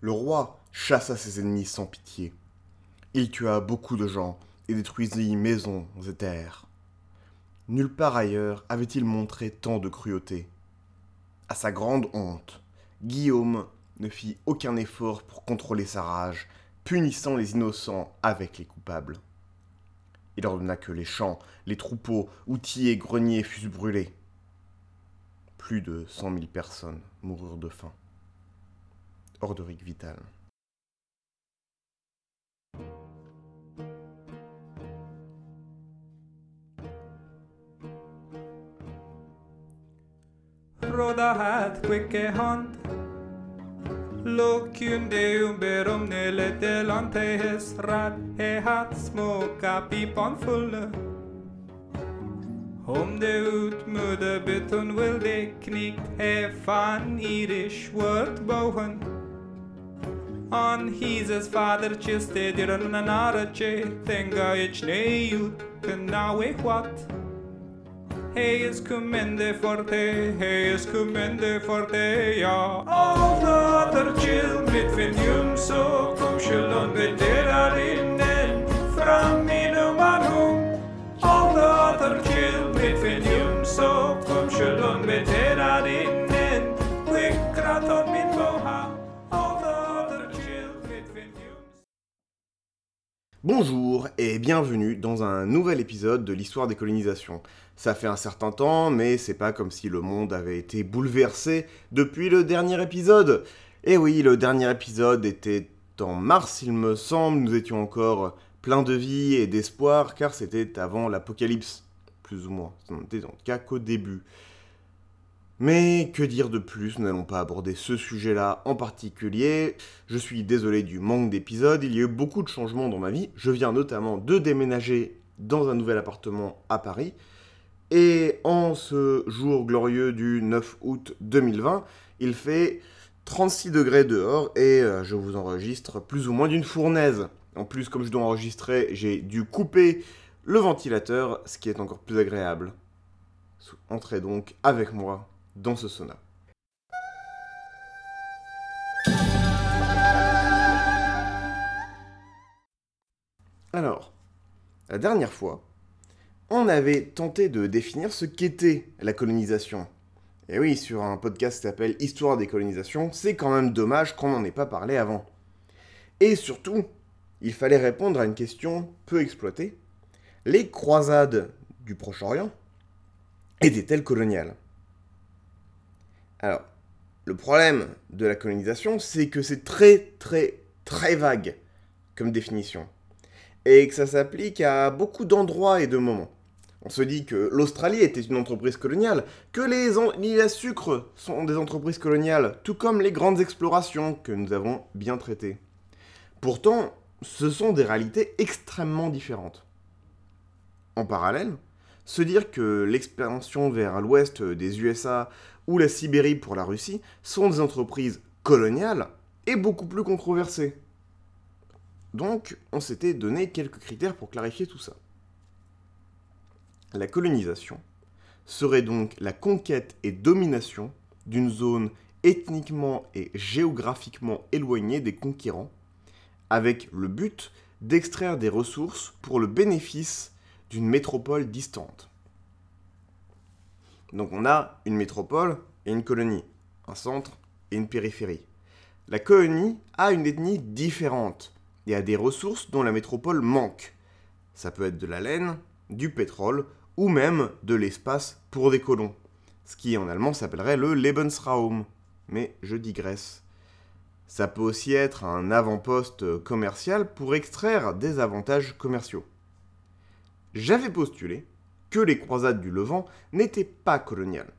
le roi chassa ses ennemis sans pitié. Il tua beaucoup de gens et détruisit maisons et terres. Nulle part ailleurs avait-il montré tant de cruauté. À sa grande honte, Guillaume ne fit aucun effort pour contrôler sa rage, punissant les innocents avec les coupables. Il ordonna que les champs, les troupeaux, outils et greniers fussent brûlés. Plus de cent mille personnes moururent de faim. Orderic Vital. Råda hat quicke hand Lokunde umberum nele delante his rat He hat smoka pipan fulle Om det utmudde beton will det knikt He fan irish word bohen On Hízes fáidir tíiste ar an anáte you gaiid néú pen náhahat. Hey is cumende forte, hey is cumende forte ja Árátar chill mit fin dúm so cum se an de dearinnen Fra mí manú Árátar chill mit fin dúm so cum se an be dearinnen Bonjour et bienvenue dans un nouvel épisode de l'histoire des colonisations. Ça fait un certain temps, mais c'est pas comme si le monde avait été bouleversé depuis le dernier épisode. Et oui, le dernier épisode était en mars, il me semble, nous étions encore plein de vie et d'espoir, car c'était avant l'apocalypse, plus ou moins. Ce n'était en tout cas qu'au début. Mais que dire de plus? Nous n'allons pas aborder ce sujet-là en particulier. Je suis désolé du manque d'épisodes, il y a eu beaucoup de changements dans ma vie. Je viens notamment de déménager dans un nouvel appartement à Paris. Et en ce jour glorieux du 9 août 2020, il fait 36 degrés dehors et euh, je vous enregistre plus ou moins d'une fournaise. En plus, comme je dois enregistrer, j'ai dû couper le ventilateur, ce qui est encore plus agréable. Entrez donc avec moi dans ce sauna. Alors, la dernière fois, on avait tenté de définir ce qu'était la colonisation. Et oui, sur un podcast qui s'appelle Histoire des colonisations, c'est quand même dommage qu'on n'en ait pas parlé avant. Et surtout, il fallait répondre à une question peu exploitée. Les croisades du Proche-Orient étaient-elles coloniales? Alors, le problème de la colonisation, c'est que c'est très très très vague comme définition. Et que ça s'applique à beaucoup d'endroits et de moments. On se dit que l'Australie était une entreprise coloniale, que les îles à sucre sont des entreprises coloniales, tout comme les grandes explorations que nous avons bien traitées. Pourtant, ce sont des réalités extrêmement différentes. En parallèle, se dire que l'expansion vers l'ouest des USA ou la Sibérie pour la Russie sont des entreprises coloniales est beaucoup plus controversé. Donc, on s'était donné quelques critères pour clarifier tout ça. La colonisation serait donc la conquête et domination d'une zone ethniquement et géographiquement éloignée des conquérants, avec le but d'extraire des ressources pour le bénéfice d'une métropole distante. Donc on a une métropole et une colonie, un centre et une périphérie. La colonie a une ethnie différente et a des ressources dont la métropole manque. Ça peut être de la laine, du pétrole ou même de l'espace pour des colons, ce qui en allemand s'appellerait le Lebensraum. Mais je digresse. Ça peut aussi être un avant-poste commercial pour extraire des avantages commerciaux. J'avais postulé que les croisades du Levant n'étaient pas coloniales,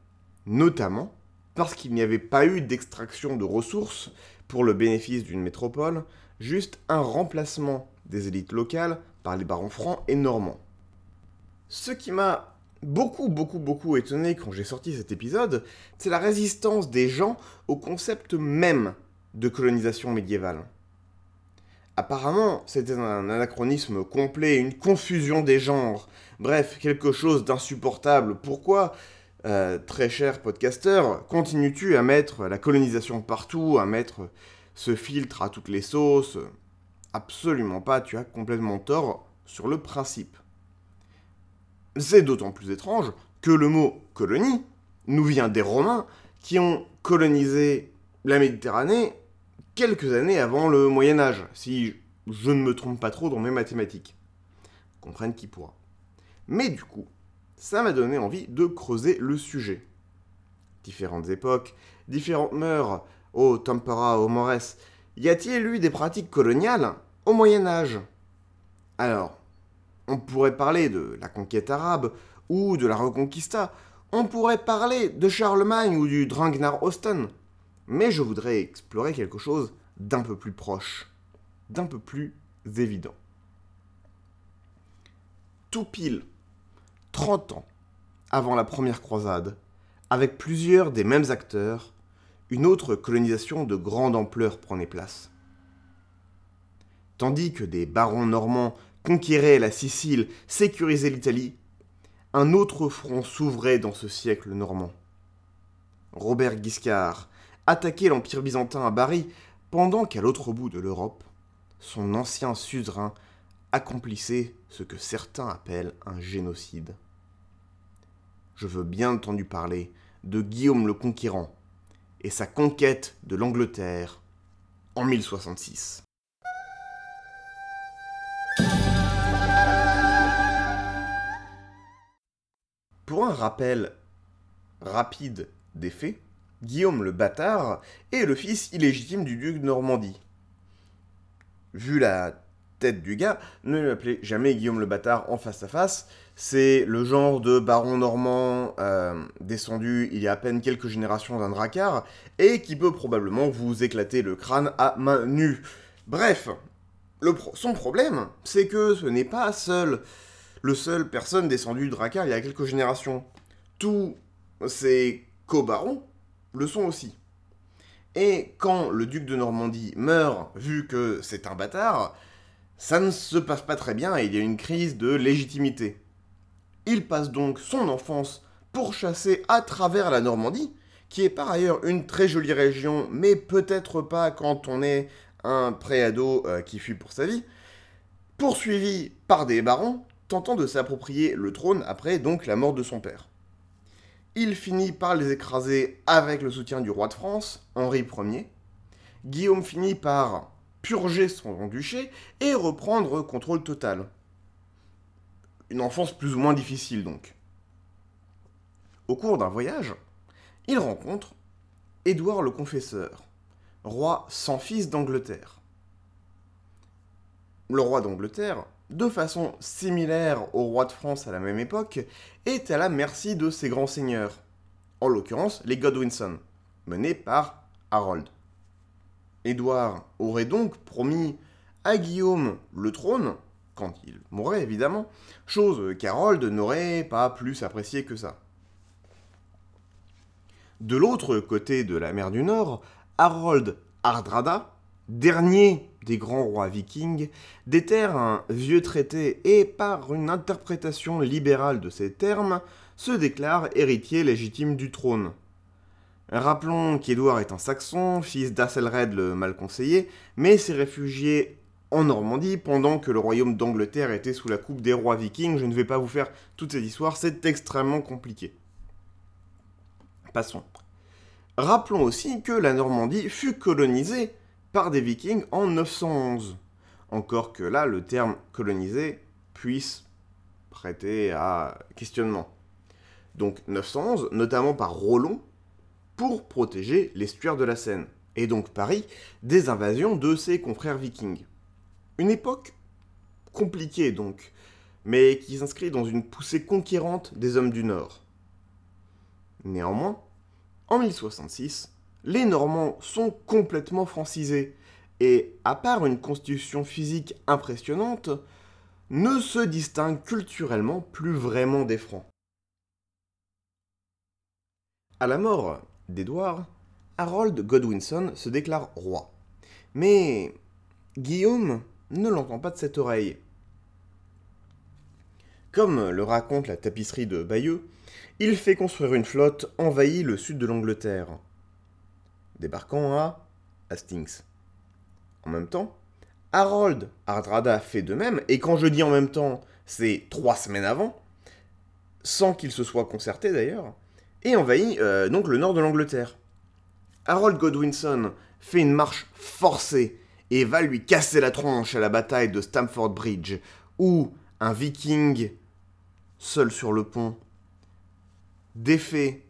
notamment parce qu'il n'y avait pas eu d'extraction de ressources pour le bénéfice d'une métropole, juste un remplacement des élites locales par les barons francs et normands. Ce qui m'a beaucoup, beaucoup, beaucoup étonné quand j'ai sorti cet épisode, c'est la résistance des gens au concept même de colonisation médiévale. Apparemment, c'était un anachronisme complet, une confusion des genres, bref, quelque chose d'insupportable. Pourquoi, euh, très cher podcasteur, continues-tu à mettre la colonisation partout, à mettre se filtre à toutes les sauces? Absolument pas, tu as complètement tort sur le principe. C'est d'autant plus étrange que le mot colonie nous vient des Romains qui ont colonisé la Méditerranée quelques années avant le Moyen Âge, si je ne me trompe pas trop dans mes mathématiques. Comprenne qui pourra. Mais du coup, ça m'a donné envie de creuser le sujet. Différentes époques, différentes mœurs, au tempora, au mores, y a-t-il eu des pratiques coloniales au Moyen Âge? Alors, on pourrait parler de la conquête arabe ou de la reconquista, on pourrait parler de Charlemagne ou du Drangnar Osten, mais je voudrais explorer quelque chose d'un peu plus proche, d'un peu plus évident. Tout pile 30 ans avant la première croisade, avec plusieurs des mêmes acteurs, une autre colonisation de grande ampleur prenait place. Tandis que des barons normands conquéraient la Sicile, sécurisaient l'Italie, un autre front s'ouvrait dans ce siècle normand. Robert Guiscard attaquait l'Empire byzantin à Bari, pendant qu'à l'autre bout de l'Europe, son ancien suzerain accomplissait ce que certains appellent un génocide. Je veux bien entendu parler de Guillaume le Conquérant et sa conquête de l'Angleterre en 1066. Pour un rappel rapide des faits, Guillaume le bâtard est le fils illégitime du duc de Normandie. Vu la tête du gars, ne l'appelez jamais Guillaume le bâtard en face à face. C'est le genre de baron normand euh, descendu il y a à peine quelques générations d'un dracard et qui peut probablement vous éclater le crâne à main nue. Bref, son problème, c'est que ce n'est pas seul le seul personne descendue du dracard il y a quelques générations. Tous ces co-barons le sont aussi. Et quand le duc de Normandie meurt, vu que c'est un bâtard, ça ne se passe pas très bien et il y a une crise de légitimité. Il passe donc son enfance pour chasser à travers la Normandie, qui est par ailleurs une très jolie région, mais peut-être pas quand on est un préado euh, qui fuit pour sa vie, poursuivi par des barons tentant de s'approprier le trône après donc la mort de son père. Il finit par les écraser avec le soutien du roi de France, Henri Ier. Guillaume finit par purger son duché et reprendre contrôle total. Une enfance plus ou moins difficile donc. Au cours d'un voyage, il rencontre Édouard le Confesseur, roi sans fils d'Angleterre. Le roi d'Angleterre de façon similaire au roi de France à la même époque, est à la merci de ses grands seigneurs, en l'occurrence les Godwinson, menés par Harold. Édouard aurait donc promis à Guillaume le trône, quand il mourrait évidemment, chose qu'Harold n'aurait pas plus apprécié que ça. De l'autre côté de la mer du Nord, Harold Hardrada, dernier des grands rois vikings, déterre un vieux traité et, par une interprétation libérale de ces termes, se déclare héritier légitime du trône. Rappelons qu'Édouard est un saxon, fils d'Asselred le mal conseillé, mais s'est réfugié en Normandie pendant que le royaume d'Angleterre était sous la coupe des rois vikings. Je ne vais pas vous faire toute cette histoire, c'est extrêmement compliqué. Passons. Rappelons aussi que la Normandie fut colonisée par des vikings en 911. Encore que là, le terme colonisé puisse prêter à questionnement. Donc 911, notamment par Rollon, pour protéger l'estuaire de la Seine, et donc Paris des invasions de ses confrères vikings. Une époque compliquée donc, mais qui s'inscrit dans une poussée conquérante des hommes du Nord. Néanmoins, en 1066, les Normands sont complètement francisés, et à part une constitution physique impressionnante, ne se distinguent culturellement plus vraiment des Francs. À la mort d'Édouard, Harold Godwinson se déclare roi. Mais Guillaume ne l'entend pas de cette oreille. Comme le raconte la tapisserie de Bayeux, il fait construire une flotte envahit le sud de l'Angleterre débarquant à Hastings. en même temps. Harold Hardrada fait de même, et quand je dis en même temps, c'est trois semaines avant, sans qu'il se soit concerté d'ailleurs, et envahit euh, donc le nord de l'Angleterre. Harold Godwinson fait une marche forcée et va lui casser la tronche à la bataille de Stamford Bridge, où un viking, seul sur le pont, défait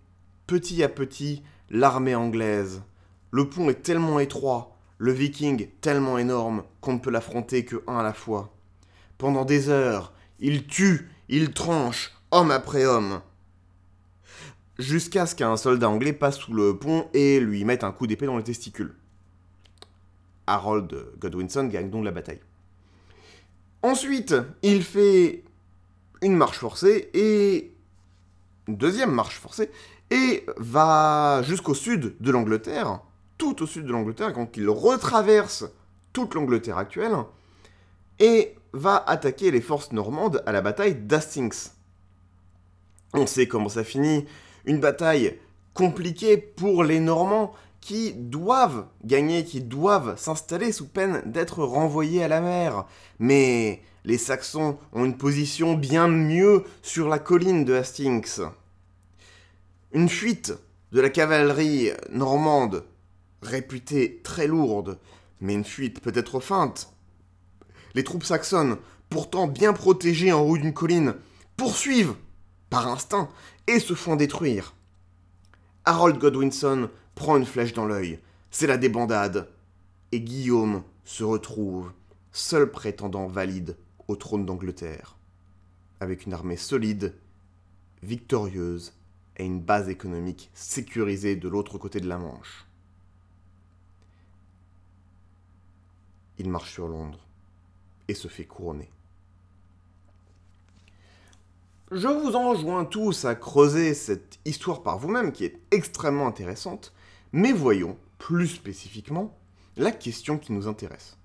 petit à petit l'armée anglaise. Le pont est tellement étroit, le viking tellement énorme qu'on ne peut l'affronter que un à la fois. Pendant des heures, il tue, il tranche, homme après homme. Jusqu'à ce qu'un soldat anglais passe sous le pont et lui mette un coup d'épée dans le testicule. Harold Godwinson gagne donc la bataille. Ensuite, il fait une marche forcée et une deuxième marche forcée et va jusqu'au sud de l'Angleterre, au sud de l'Angleterre, quand il retraverse toute l'Angleterre actuelle et va attaquer les forces normandes à la bataille d'Hastings. On sait comment ça finit, une bataille compliquée pour les Normands qui doivent gagner, qui doivent s'installer sous peine d'être renvoyés à la mer. Mais les Saxons ont une position bien mieux sur la colline de Hastings. Une fuite de la cavalerie normande, réputée très lourde, mais une fuite peut-être feinte. Les troupes saxonnes, pourtant bien protégées en haut d'une colline, poursuivent par instinct et se font détruire. Harold Godwinson prend une flèche dans l'œil. C'est la débandade. Et Guillaume se retrouve, seul prétendant valide au trône d'Angleterre, avec une armée solide, victorieuse et une base économique sécurisée de l'autre côté de la Manche. Il marche sur Londres et se fait couronner. Je vous enjoins tous à creuser cette histoire par vous-même qui est extrêmement intéressante, mais voyons plus spécifiquement la question qui nous intéresse.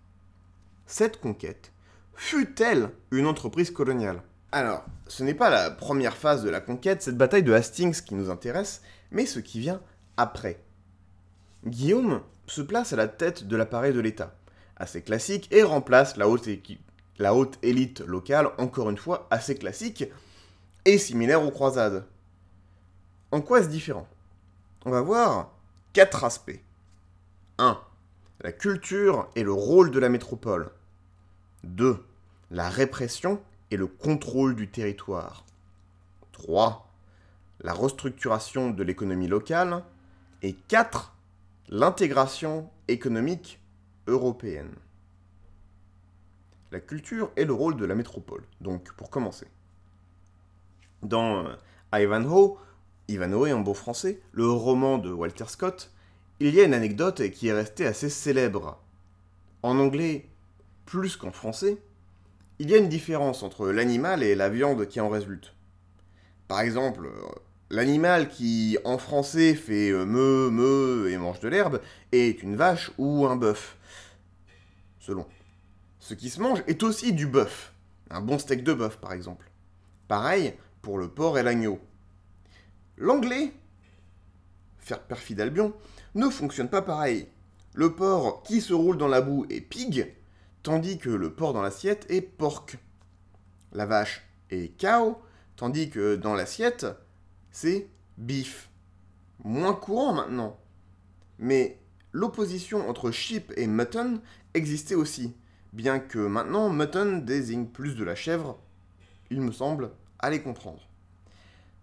Cette conquête fut-elle une entreprise coloniale? Alors, ce n'est pas la première phase de la conquête, cette bataille de Hastings qui nous intéresse, mais ce qui vient après. Guillaume se place à la tête de l'appareil de l'État, assez classique, et remplace la haute, élite locale, encore une fois assez classique, et similaire aux croisades. En quoi est-ce différent? On va voir quatre aspects. 1. La culture et le rôle de la métropole. 2. La répression et le contrôle du territoire. 3. La restructuration de l'économie locale. Et 4. L'intégration économique La culture et le rôle de la métropole. Donc, pour commencer dans euh, Ivanhoe, Ivanhoe en beau français, le roman de Walter Scott, il y a une anecdote qui est restée assez célèbre. En anglais, plus qu'en français, il y a une différence entre l'animal et la viande qui en résulte. Par exemple, euh, l'animal qui en français fait euh, me, me et mange de l'herbe est une vache ou un bœuf. Selon. Ce qui se mange est aussi du bœuf. Un bon steak de bœuf, par exemple. Pareil, pour le porc et l'agneau. L'anglais, faire perfide Albion, ne fonctionne pas pareil. Le porc qui se roule dans la boue est pig, tandis que le porc dans l'assiette est porc. La vache est cow, tandis que dans l'assiette, c'est beef. Moins courant maintenant. Mais l'opposition entre sheep et mutton existait aussi, bien que maintenant mutton désigne plus de la chèvre, il me semble, à les comprendre.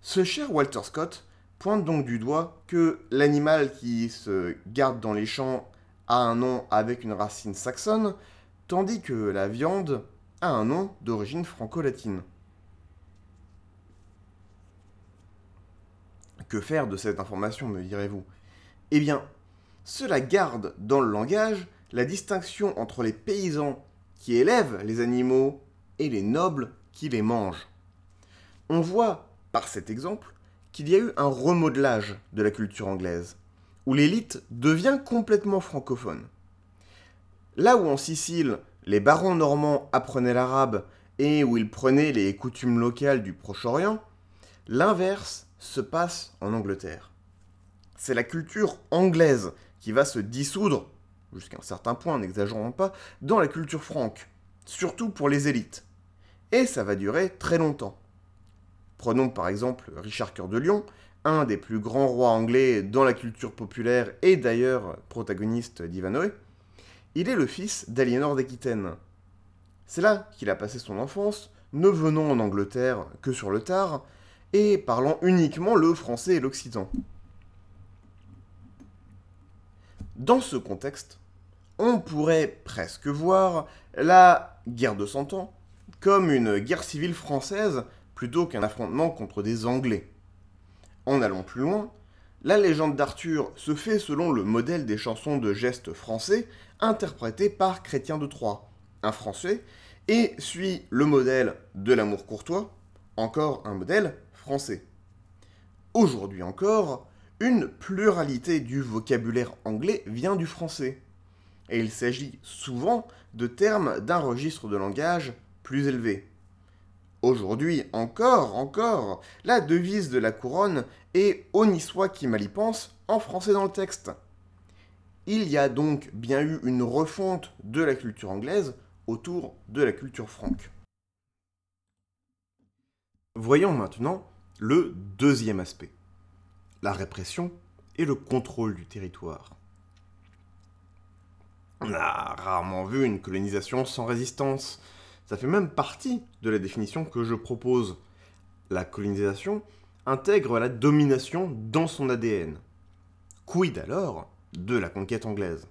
Ce cher Walter Scott pointe donc du doigt que l'animal qui se garde dans les champs a un nom avec une racine saxonne, tandis que la viande a un nom d'origine franco-latine. Que faire de cette information, me direz-vous? Eh bien, cela garde dans le langage la distinction entre les paysans qui élèvent les animaux et les nobles qui les mangent. On voit, par cet exemple, qu'il y a eu un remodelage de la culture anglaise, où l'élite devient complètement francophone. Là où en Sicile, les barons normands apprenaient l'arabe et où ils prenaient les coutumes locales du Proche-Orient, l'inverse se passe en Angleterre. C'est la culture anglaise qui va se dissoudre jusqu'à un certain point, n'exagérons pas, dans la culture franque, surtout pour les élites. Et ça va durer très longtemps. Prenons par exemple Richard Cœur de Lion, un des plus grands rois anglais dans la culture populaire et d'ailleurs protagoniste d'Ivanhoe. Il est le fils d'Aliénor d'Aquitaine. C'est là qu'il a passé son enfance, ne venant en Angleterre que sur le tard, et parlant uniquement le français et l'occitan. Dans ce contexte, on pourrait presque voir la guerre de Cent Ans comme une guerre civile française plutôt qu'un affrontement contre des Anglais. En allant plus loin, la légende d'Arthur se fait selon le modèle des chansons de gestes français interprétées par Chrétien de Troyes, un Français, et suit le modèle de l'amour courtois, encore un modèle français. Aujourd'hui encore, une pluralité du vocabulaire anglais vient du français. Et il s'agit souvent de termes d'un registre de langage plus élevé. Aujourd'hui encore, encore, la devise de la couronne est Honni soit qui mal y pense en français dans le texte. Il y a donc bien eu une refonte de la culture anglaise autour de la culture franque. Voyons maintenant le deuxième aspect, la répression et le contrôle du territoire. On a rarement vu une colonisation sans résistance. Ça fait même partie de la définition que je propose. La colonisation intègre la domination dans son ADN. Quid alors de la conquête anglaise?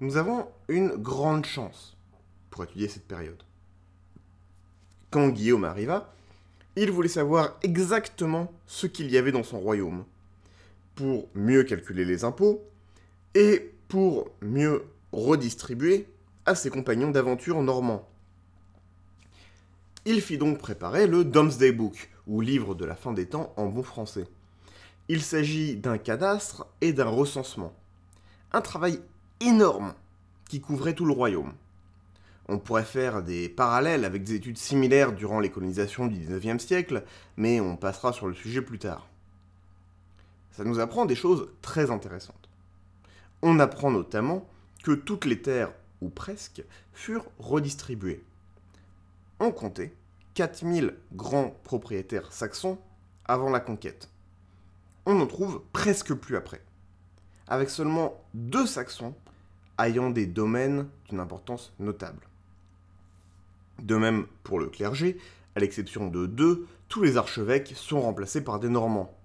Nous avons une grande chance pour étudier cette période. Quand Guillaume arriva, il voulait savoir exactement ce qu'il y avait dans son royaume, pour mieux calculer les impôts et pour mieux redistribuer à ses compagnons d'aventure normands. Il fit donc préparer le Domesday Book, ou livre de la fin des temps en bon français. Il s'agit d'un cadastre et d'un recensement. Un travail énorme qui couvrait tout le royaume. On pourrait faire des parallèles avec des études similaires durant les colonisations du 19e siècle, mais on passera sur le sujet plus tard. Ça nous apprend des choses très intéressantes. On apprend notamment que toutes les terres, ou presque, furent redistribuées. On comptait 4000 grands propriétaires saxons avant la conquête. On n'en trouve presque plus après. Avec seulement deux saxons ayant des domaines d'une importance notable. De même pour le clergé, à l'exception de deux, tous les archevêques sont remplacés par des Normands.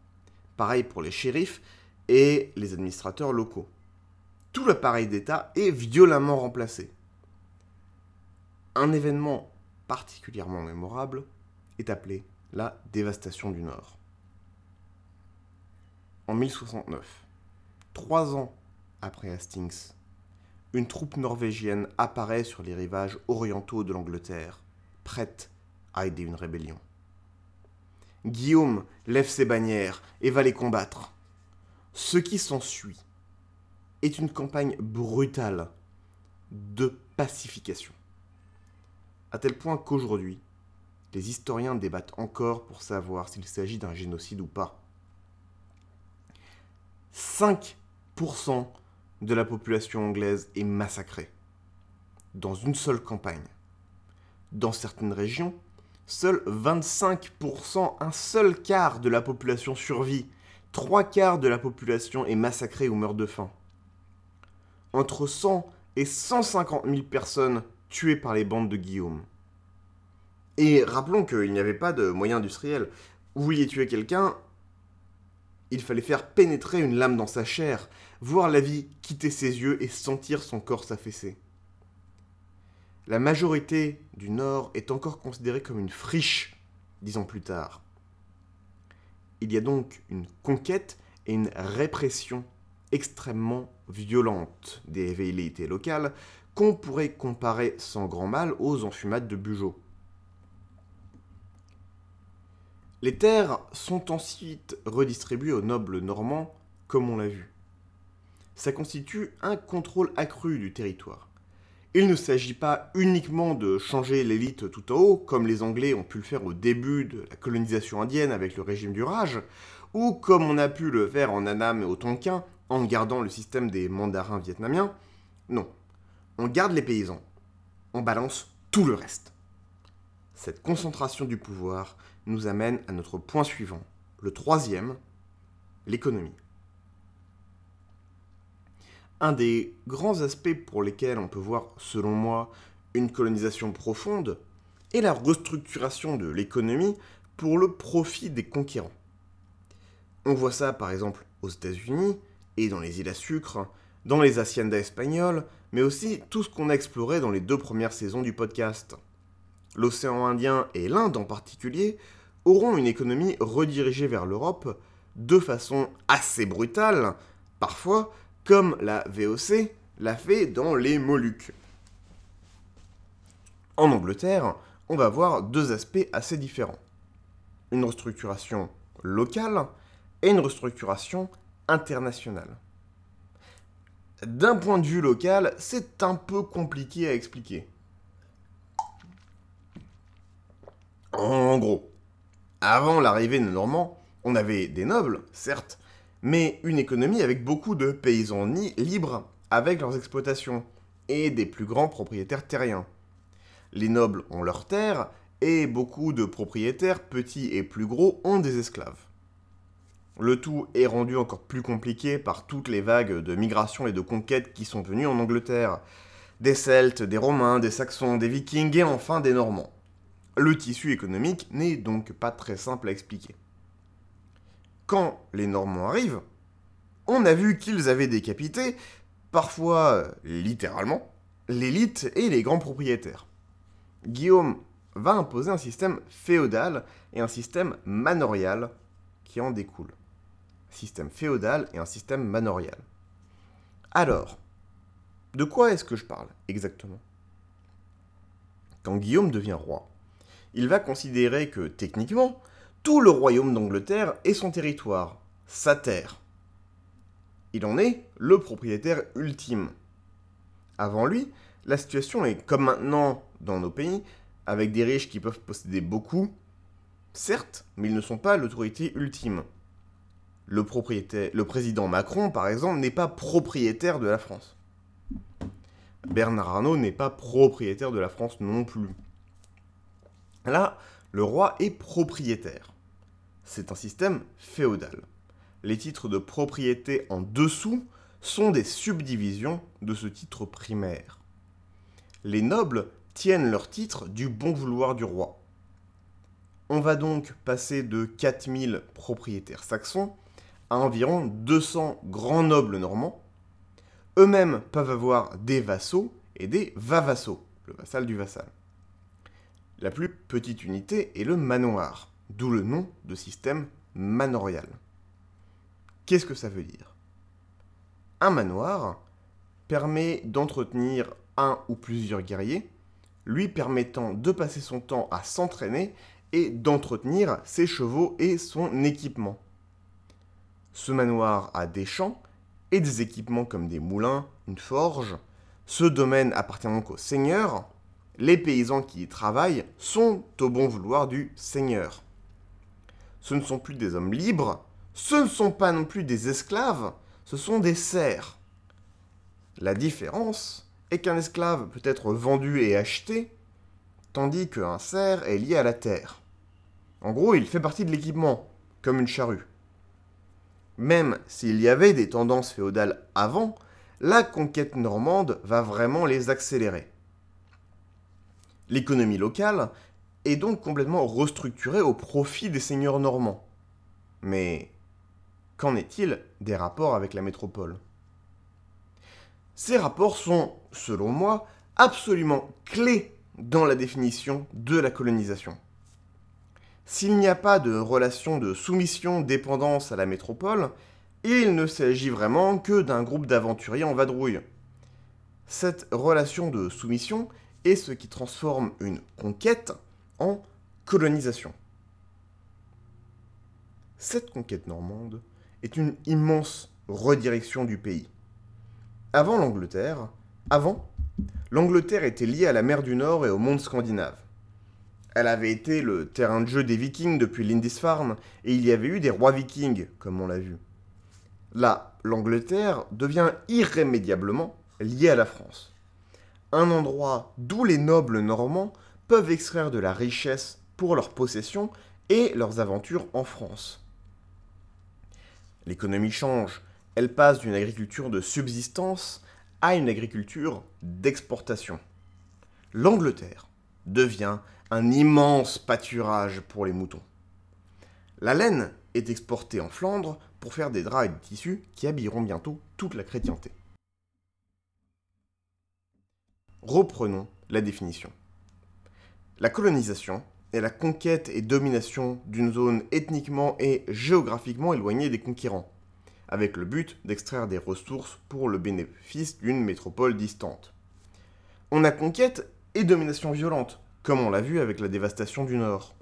Pareil pour les shérifs et les administrateurs locaux. Tout l'appareil d'État est violemment remplacé. Un événement particulièrement mémorable est appelé la dévastation du Nord. En 1069, trois ans après Hastings, une troupe norvégienne apparaît sur les rivages orientaux de l'Angleterre, prête à aider une rébellion. Guillaume lève ses bannières et va les combattre. Ce qui s'ensuit est une campagne brutale de pacification. À tel point qu'aujourd'hui, les historiens débattent encore pour savoir s'il s'agit d'un génocide ou pas. 5% de la population anglaise est massacrée dans une seule campagne. Dans certaines régions, seul 25%, un seul quart de la population survit. Trois quarts de la population est massacrée ou meurt de faim. Entre 100 et 150 000 personnes tuées par les bandes de Guillaume. Et rappelons qu'il n'y avait pas de moyens industriels. Vous vouliez tuer quelqu'un, il fallait faire pénétrer une lame dans sa chair, voir la vie quitter ses yeux et sentir son corps s'affaisser. La majorité du Nord est encore considérée comme une friche, dix ans plus tard. Il y a donc une conquête et une répression extrêmement violente des velléités locales qu'on pourrait comparer sans grand mal aux enfumades de Bugeaud. Les terres sont ensuite redistribuées aux nobles normands, comme on l'a vu. Ça constitue un contrôle accru du territoire. Il ne s'agit pas uniquement de changer l'élite tout en haut, comme les Anglais ont pu le faire au début de la colonisation indienne avec le régime du Raj, ou comme on a pu le faire en Annam et au Tonkin en gardant le système des mandarins vietnamiens. Non, on garde les paysans, on balance tout le reste. Cette concentration du pouvoir nous amène à notre point suivant, le troisième, l'économie. Un des grands aspects pour lesquels on peut voir, selon moi, une colonisation profonde est la restructuration de l'économie pour le profit des conquérants. On voit ça par exemple aux États-Unis et dans les îles à sucre, dans les haciendas espagnoles, mais aussi tout ce qu'on a exploré dans les deux premières saisons du podcast. L'océan Indien et l'Inde en particulier auront une économie redirigée vers l'Europe de façon assez brutale, parfois comme la VOC l'a fait dans les Moluques. En Angleterre, on va voir deux aspects assez différents. Une restructuration locale et une restructuration D'un point de vue local, c'est un peu compliqué à expliquer. En gros, avant l'arrivée des Normands, on avait des nobles, certes, mais une économie avec beaucoup de paysans libres avec leurs exploitations et des plus grands propriétaires terriens. Les nobles ont leurs terres et beaucoup de propriétaires, petits et plus gros, ont des esclaves. Le tout est rendu encore plus compliqué par toutes les vagues de migration et de conquêtes qui sont venues en Angleterre. Des Celtes, des Romains, des Saxons, des Vikings et enfin des Normands. Le tissu économique n'est donc pas très simple à expliquer. Quand les Normands arrivent, on a vu qu'ils avaient décapité, parfois littéralement, l'élite et les grands propriétaires. Guillaume va imposer un système féodal et un système manorial qui en découle système féodal et un système manorial. Alors, de quoi est-ce que je parle exactement? Quand Guillaume devient roi, il va considérer que techniquement, tout le royaume d'Angleterre est son territoire, sa terre. Il en est le propriétaire ultime. Avant lui, la situation est comme maintenant dans nos pays, avec des riches qui peuvent posséder beaucoup, certes, mais ils ne sont pas l'autorité ultime le, président Macron, par exemple, n'est pas propriétaire de la France. Bernard Arnault n'est pas propriétaire de la France non plus. Là, le roi est propriétaire. C'est un système féodal. Les titres de propriété en dessous sont des subdivisions de ce titre primaire. Les nobles tiennent leur titre du bon vouloir du roi. On va donc passer de 4000 propriétaires saxons à environ 200 grands nobles normands. Eux-mêmes peuvent avoir des vassaux et des vavassaux, le vassal du vassal. La plus petite unité est le manoir, d'où le nom de système manorial. Qu'est-ce que ça veut dire? Un manoir permet d'entretenir un ou plusieurs guerriers, lui permettant de passer son temps à s'entraîner et d'entretenir ses chevaux et son équipement. Ce manoir a des champs et des équipements comme des moulins, une forge. Ce domaine appartient donc au seigneur. Les paysans qui y travaillent sont au bon vouloir du seigneur. Ce ne sont plus des hommes libres, ce ne sont pas non plus des esclaves, ce sont des serfs. La différence est qu'un esclave peut être vendu et acheté, tandis qu'un cerf est lié à la terre. En gros, il fait partie de l'équipement, comme une charrue. Même s'il y avait des tendances féodales avant, la conquête normande va vraiment les accélérer. L'économie locale est donc complètement restructurée au profit des seigneurs normands. Mais qu'en est-il des rapports avec la métropole? Ces rapports sont, selon moi, absolument clés dans la définition de la colonisation. S'il n'y a pas de relation de soumission-dépendance à la métropole, il ne s'agit vraiment que d'un groupe d'aventuriers en vadrouille. Cette relation de soumission est ce qui transforme une conquête en colonisation. Cette conquête normande est une immense redirection du pays. Avant l'Angleterre, avant, l'Angleterre était liée à la mer du Nord et au monde scandinave. Elle avait été le terrain de jeu des vikings depuis Lindisfarne, et il y avait eu des rois vikings, comme on l'a vu. Là, l'Angleterre devient irrémédiablement liée à la France. Un endroit d'où les nobles normands peuvent extraire de la richesse pour leurs possessions et leurs aventures en France. L'économie change, elle passe d'une agriculture de subsistance à une agriculture d'exportation. L'Angleterre devient un immense pâturage pour les moutons. La laine est exportée en Flandre pour faire des draps et des tissus qui habilleront bientôt toute la chrétienté. Reprenons la définition. La colonisation est la conquête et domination d'une zone ethniquement et géographiquement éloignée des conquérants, avec le but d'extraire des ressources pour le bénéfice d'une métropole distante. On a conquête et domination violente, comme on l'a vu avec la dévastation du Nord.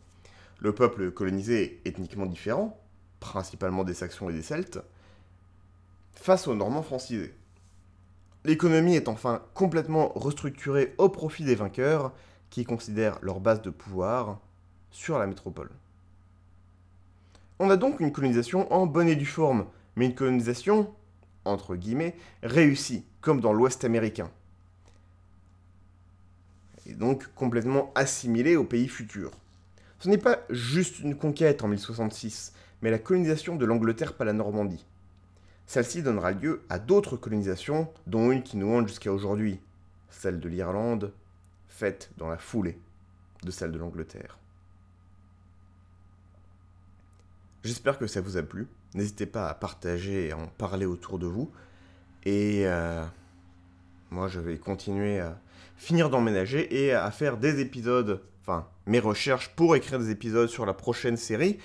Le peuple colonisé est ethniquement différent, principalement des Saxons et des Celtes, face aux Normands francisés. L'économie est enfin complètement restructurée au profit des vainqueurs, qui considèrent leur base de pouvoir sur la métropole. On a donc une colonisation en bonne et due forme, mais une colonisation, entre guillemets, réussie, comme dans l'Ouest américain. Et donc complètement assimilée au pays futur. Ce n'est pas juste une conquête en 1066, mais la colonisation de l'Angleterre par la Normandie. Celle-ci donnera lieu à d'autres colonisations, dont une qui nous hante jusqu'à aujourd'hui, celle de l'Irlande, faite dans la foulée de celle de l'Angleterre. J'espère que ça vous a plu. N'hésitez pas à partager et à en parler autour de vous. Et euh, moi, je vais continuer à finir d'emménager et à faire des épisodes, enfin, mes recherches pour écrire des épisodes sur la prochaine série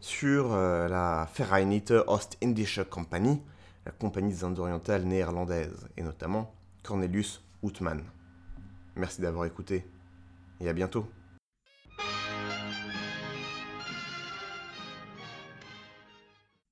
sur euh, la Vereinigte Ostindische Compagnie, la compagnie des Indes orientales néerlandaises, et notamment Cornelius Houtman. Merci d'avoir écouté, et à bientôt.